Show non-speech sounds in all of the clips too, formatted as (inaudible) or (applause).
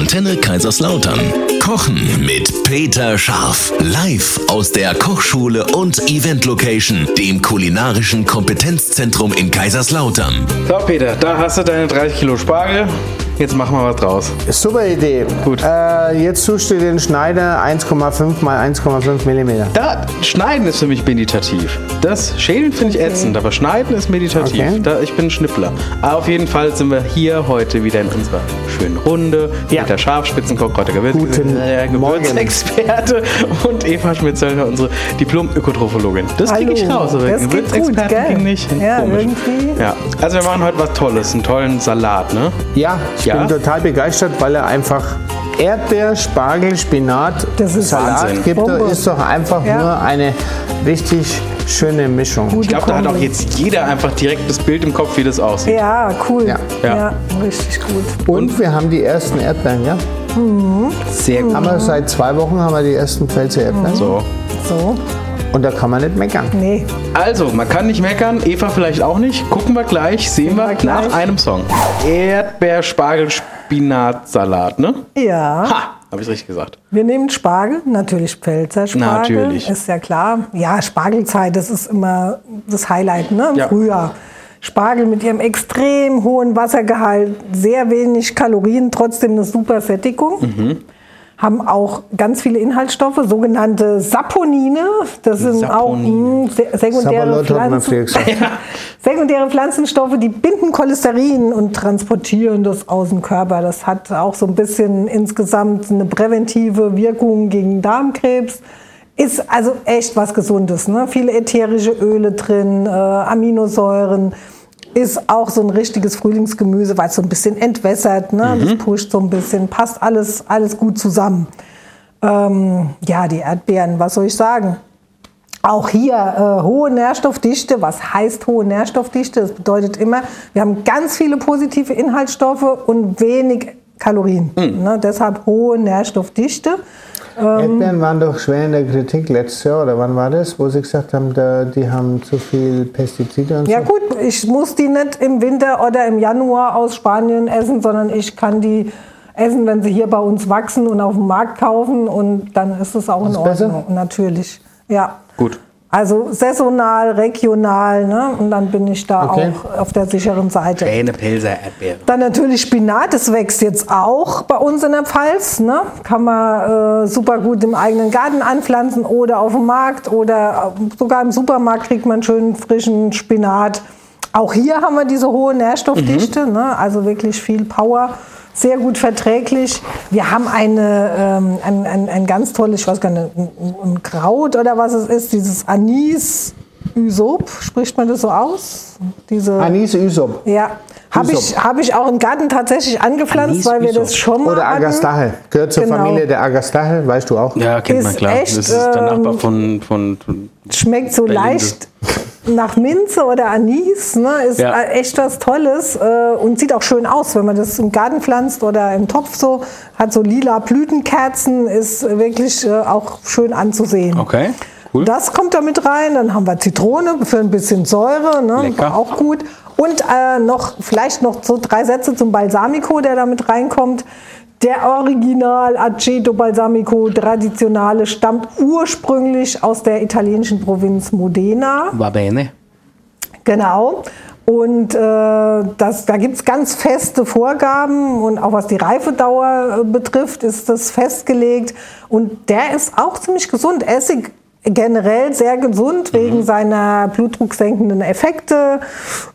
Antenne Kaiserslautern. Kochen mit Peter Scharf. Live aus der Kochschule und Event Location, dem kulinarischen Kompetenzzentrum in Kaiserslautern. So, Peter, da hast du deine 30 Kilo Spargel. Jetzt machen wir was draus. Super Idee. Gut. Äh, jetzt suchst du den Schneider 1,5 mal 1,5 mm. Da, Schneiden ist für mich meditativ. Das Schälen finde ich ätzend, aber Schneiden ist meditativ. Okay. Da, ich bin ein Schnippler. Aber auf jeden Fall sind wir hier heute wieder in unserer schönen Runde. Ja. Mit der Scharfspitzenkoch, Kräuter Gewürz, Guten äh. Gewürzexperte und Eva Schmitzöllner, unsere Diplom-Ökotrophologin. Das kriege ich raus, aber Das Gewürzexperten ging nicht. Ja, Komisch. irgendwie. Ja. Also wir machen heute was Tolles, einen tollen Salat, ne? Ja, ich Ja? bin total begeistert, weil er einfach Erdbeer, Spargel, Spinat, Das ist Salat Wahnsinn. gibt. Bombe. Ist doch einfach Ja. nur eine richtig schöne Mischung. Ich glaube, da hat auch jetzt jeder einfach direkt das Bild im Kopf, wie das aussieht. Ja, cool. Ja. Ja. Ja, richtig gut. Und wir haben die ersten Erdbeeren, ja? Sehr gut. Haben wir seit zwei Wochen haben wir die ersten Pfälzer Erdbeeren. So. So, Und da kann man nicht meckern. nee. Also, man kann nicht meckern, Eva vielleicht auch nicht. Gucken wir gleich, sehen wir wir gleich. nach einem Song. Erdbeer, Spargel, Spinat, Salat, ne? Ja, Ha, habe ich richtig gesagt. wir nehmen Spargel, natürlich Pfälzer Spargel. Natürlich. Ist ja klar. Ja, Spargelzeit, das ist immer das Highlight, ne? Im Ja. Frühjahr. Spargel mit ihrem extrem hohen Wassergehalt, sehr wenig Kalorien, trotzdem eine super Sättigung. Mhm. Haben auch ganz viele Inhaltsstoffe, sogenannte Saponine. Das sind auch Saponine. mh, se- sekundäre Pflanzen. (laughs) Sekundäre Pflanzenstoffe, die binden Cholesterin und transportieren das aus dem Körper. Das hat auch so ein bisschen insgesamt eine präventive Wirkung gegen Darmkrebs. Ist also echt was Gesundes. Ne? Viele ätherische Öle drin, äh, Aminosäuren. Ist auch so ein richtiges Frühlingsgemüse, weil es so ein bisschen entwässert. Ne? Das pusht so ein bisschen, passt alles, alles gut zusammen. Ähm, ja, die Erdbeeren, was soll ich sagen? Auch hier äh, hohe Nährstoffdichte. Was heißt hohe Nährstoffdichte? Das bedeutet immer, wir haben ganz viele positive Inhaltsstoffe und wenig Kalorien. Ne? Deshalb hohe Nährstoffdichte. Erdbeeren waren doch schwer in der Kritik letztes Jahr, oder wann war das, wo sie gesagt haben, da, die haben zu viel Pestizide und Ja so? gut, ich muss die nicht im Winter oder im Januar aus Spanien essen, sondern ich kann die essen, wenn sie hier bei uns wachsen und auf dem Markt kaufen und dann ist es auch in Ist besser? Ordnung. Natürlich, ja. Gut. Also saisonal, regional, ne? und dann bin ich da Okay. auch auf der sicheren Seite. Schäne, Pilser, Erdbeere. Dann natürlich Spinat, das wächst jetzt auch bei uns in der Pfalz. Ne? Kann man äh, super gut im eigenen Garten anpflanzen oder auf dem Markt oder äh, sogar im Supermarkt kriegt man schön frischen Spinat. Auch hier haben wir diese hohe Nährstoffdichte, ne? also wirklich viel Power. Sehr gut verträglich. Wir haben eine, ähm, ein, ein, ein ganz tolles, ich weiß gar nicht, ein, ein Kraut oder was es ist, dieses Anis Ysop, spricht man das so aus? Diese, Anis Ysop. ja, habe ich, hab ich auch im Garten tatsächlich angepflanzt, Anis weil wir Ysop. das schon mal Oder. Agastache. Gehört zur Genau. Familie der Agastache, weißt du auch. Ja, kennt man Ist klar. echt, das ist der ähm, Nachbar von, von, von Schmeckt so Berlinde. leicht nach Minze oder Anis. Ne? Ist Ja. äh, echt was Tolles äh, und sieht auch schön aus, wenn man das im Garten pflanzt oder im Topf so. Hat so lila Blütenkerzen, ist wirklich äh, auch schön anzusehen. Okay, cool. Das kommt da mit rein. Dann haben wir Zitrone für ein bisschen Säure, ne? Lecker. auch gut. Und äh, noch vielleicht noch so drei Sätze zum Balsamico, der da mit reinkommt. Der Original Aceto Balsamico traditionale stammt ursprünglich aus der italienischen Provinz Modena. Va bene. Genau. Und äh, das, da gibt es ganz feste Vorgaben und auch was die Reifedauer äh, betrifft, ist das festgelegt. Und der ist auch ziemlich gesund. Essig generell sehr gesund wegen seiner blutdrucksenkenden Effekte,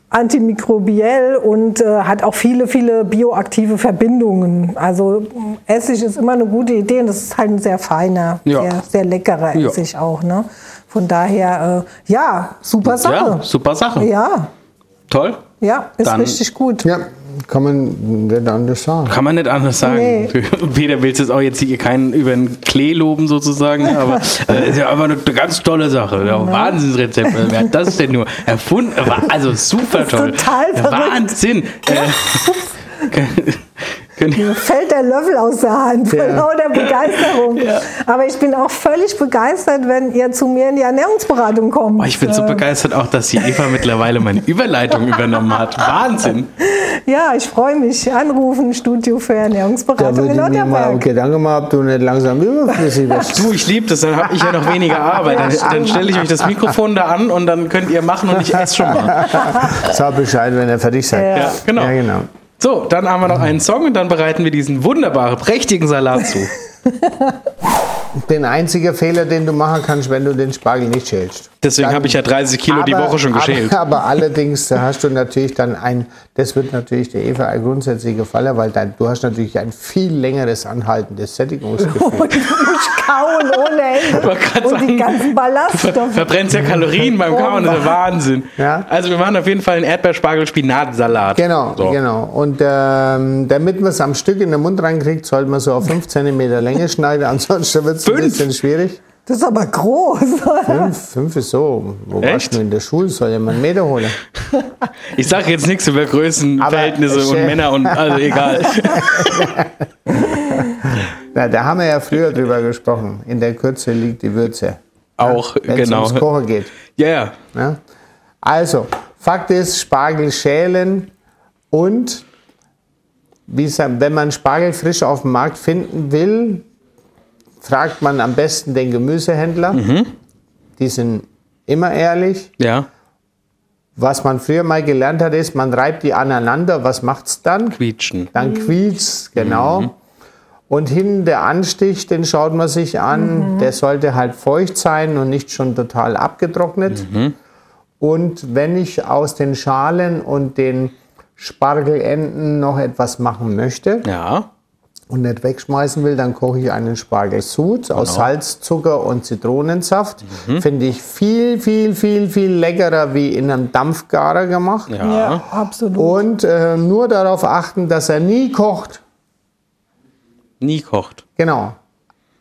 antimikrobiell und äh, hat auch viele, viele bioaktive Verbindungen. Also Essig ist immer eine gute Idee und das ist halt ein sehr feiner, Ja. sehr, sehr leckerer Ja. Essig auch. Ne? Von daher, äh, ja, super Sache. Ja, super Sache. Ja, Toll. ja, ist Dann- richtig gut. Ja, kann man nicht anders sagen. Kann man nicht anders sagen. Nee. (laughs) Peter willst jetzt auch jetzt hier keinen über den Klee loben sozusagen, aber äh, ist ja einfach eine ganz tolle Sache. Ja, Wahnsinnsrezept. Wer hat das denn nur erfunden? Also super toll. total verrückt. Wahnsinn. Äh, (laughs) (laughs) Genau. Mir fällt der Löffel aus der Hand vor Ja. lauter Begeisterung. (laughs) Aber ich bin auch völlig begeistert, wenn ihr zu mir in die Ernährungsberatung kommt. Oh, ich bin so begeistert auch, dass die Eva mittlerweile meine Überleitung (laughs) übernommen hat. Wahnsinn. Ja, ich freue mich. Anrufen, Studio für Da Ernährungsberatung würde in ich mir mal. Gedanken machen, ob du nicht langsam überflüssig wirst. Du, ich liebe das, dann habe ich ja noch weniger Arbeit. Dann, dann stelle ich euch das Mikrofon da an und dann könnt ihr machen und ich esse schon mal. Sag Bescheid, wenn ihr fertig seid. Ja, genau. Ja, genau. So, dann haben wir noch einen Song und dann bereiten wir diesen wunderbaren, prächtigen Salat zu. (laughs) Den einzigen Fehler, den du machen kannst, wenn du den Spargel nicht schälst. Deswegen habe ich ja 30 Kilo die Aber- Woche schon geschält. Aber, (laughs) aber allerdings da hast du natürlich dann ein, das wird natürlich der Eva grundsätzlich gefallen, weil dann, du hast natürlich ein viel längeres anhaltendes Sättigungsgefühl. Und du musst kauen ohne (laughs) Ende. Und die ganzen Ballaststoffe. Verbrennst ja Kalorien beim Kauen, das ist ja Wahnsinn. Ja. Also wir machen auf jeden Fall einen Erdbeerspargel-Spinatsalat. Genau, So. genau. Und ähm, damit man es am Stück in den Mund reinkriegt, sollte man so auf 5 cm Länge schneiden, ansonsten wird es ein Fünf? bisschen schwierig. Das ist aber groß. 5, 5 ist so. Wo Echt? warst du in der Schule? Soll ja mal einen Meter holen. (laughs) Ich sage jetzt nichts über Größenverhältnisse Aber, und Männer und also egal. (laughs) Na, da haben wir ja früher drüber gesprochen. In der Kürze liegt die Würze. Auch, Wenn es genau. ums Kochen geht. Ja, ja. Ja? Also, Fakt ist, Spargel schälen und wie gesagt, wenn man Spargel frisch auf dem Markt finden will, fragt man am besten den Gemüsehändler. Mhm. Die sind immer ehrlich. Ja, Was man früher mal gelernt hat, ist, man reibt die aneinander. Was macht's dann? quietschen. Dann quietscht's, genau. Und hinten der Anstich, den schaut man sich an. Der sollte halt feucht sein und nicht schon total abgetrocknet. Und wenn ich aus den Schalen und den Spargelenden noch etwas machen möchte Ja, und nicht wegschmeißen will, dann koche ich einen Spargelsud aus Salz, Zucker und Zitronensaft. Finde ich viel, viel, viel, viel leckerer wie in einem Dampfgarer gemacht. ja. Ja, absolut. Und äh, nur darauf achten, dass er nie kocht. Nie kocht. Genau.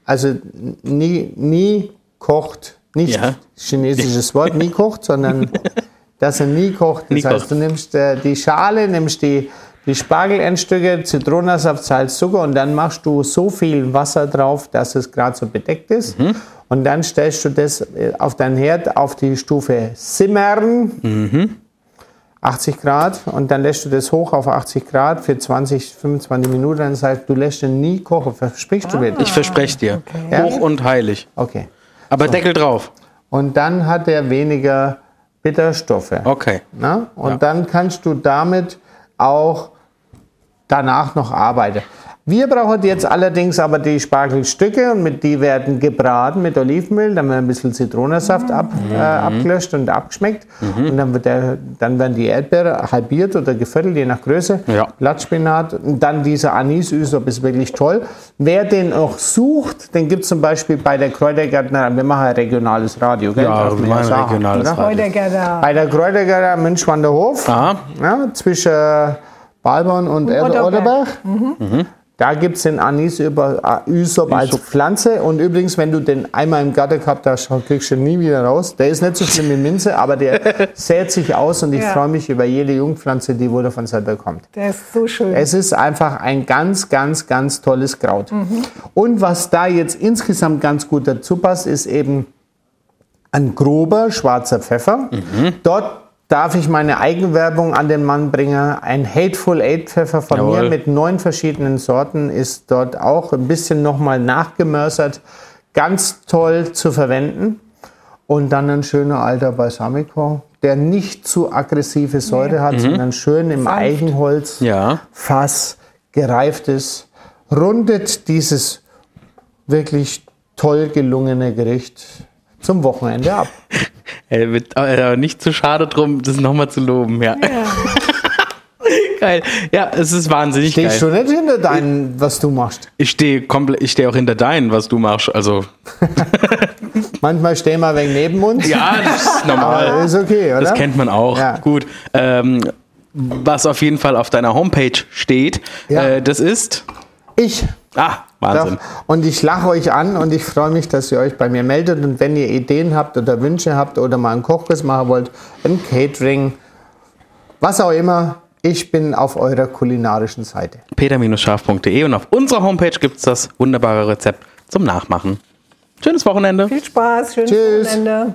Also nie, nie kocht. Nicht Ja. chinesisches Wort, nie kocht, sondern (laughs) dass er nie kocht. Das Nie heißt, kocht. du nimmst äh, die Schale, nimmst die, die Spargelendstücke, Zitronensaft, Salz, Zucker und dann machst du so viel Wasser drauf, dass es gerade so bedeckt ist. Mhm. Und dann stellst du das äh, auf deinen Herd auf die Stufe Simmern. Mhm. 80 Grad und dann lässt du das hoch auf 80 Grad für 20, 25 Minuten. Dann sagst du, du lässt den nie kochen. Versprichst du mir? Ich verspreche dir. Ja. Hoch und heilig. Okay. Aber Deckel drauf. Und dann hat er weniger Bitterstoffe. Okay. Na? Und Ja. dann kannst du damit auch danach noch arbeiten. Wir brauchen jetzt allerdings aber die Spargelstücke und mit die werden gebraten mit Olivenöl, dann wird ein bisschen Zitronensaft ab, Mhm. äh, abgelöscht und abgeschmeckt. Und dann, wird der, dann werden die Erdbeeren halbiert oder geviertelt, je nach Größe. Ja. Blattspinat. Und dann dieser Anis-Ysop ist wirklich toll. Wer den noch sucht, den gibt es zum Beispiel bei der Kräutergärtner. Wir machen ein regionales Radio, gell? Ja, wir machen sagen, regionales oder? Radio. Bei der Kräutergärtner Münchwander Hof, Aha. ja, zwischen Balborn und Otterberg. Otterberg. Da gibt es den Anis über Ysop als Pflanze. Und übrigens, wenn du den einmal im Garten gehabt hast, kriegst du ihn nie wieder raus. Der ist nicht so schlimm wie Minze, aber der (laughs) sät sich aus und ich Ja. freue mich über jede Jungpflanze, die wo davon selber kommt. Der ist so schön. Es ist einfach ein ganz, ganz, ganz tolles Kraut. Und was da jetzt insgesamt ganz gut dazu passt, ist eben ein grober schwarzer Pfeffer. Dort darf ich meine Eigenwerbung an den Mann bringen. Ein Hateful Eight Pfeffer von Jawohl. mir mit neun verschiedenen Sorten ist dort auch ein bisschen nochmal nachgemörsert. Ganz toll zu verwenden. Und dann ein schöner alter Balsamico, der nicht zu aggressive Säure hat, sondern schön im Sanft. Eichenholz Ja. Fass gereift ist, rundet dieses wirklich toll gelungene Gericht zum Wochenende ab. (laughs) Er wird äh, nicht zu schade drum, das nochmal zu loben, ja. (laughs) geil. Ja, es ist wahnsinnig Stehst geil. du nicht hinter deinem, was du machst? Ich stehe komplett, ich stehe auch hinter deinen, was du machst. Also, (laughs) Manchmal stehen wir wegen neben uns. ja, das ist normal. Aber ist okay, oder? Das kennt man auch. Ja. Gut. Ähm, was auf jeden Fall auf deiner Homepage steht, Ja. äh, das ist. Ich. Ah, Wahnsinn. Doch. Und ich lache euch an und ich freue mich, dass ihr euch bei mir meldet. Und wenn ihr Ideen habt oder Wünsche habt oder mal einen Kochkurs machen wollt, ein Catering, was auch immer, Ich bin auf eurer kulinarischen Seite. peter-scharf.de und auf unserer Homepage gibt es das wunderbare Rezept zum Nachmachen. Schönes Wochenende. Viel Spaß, schönes Tschüss. Wochenende.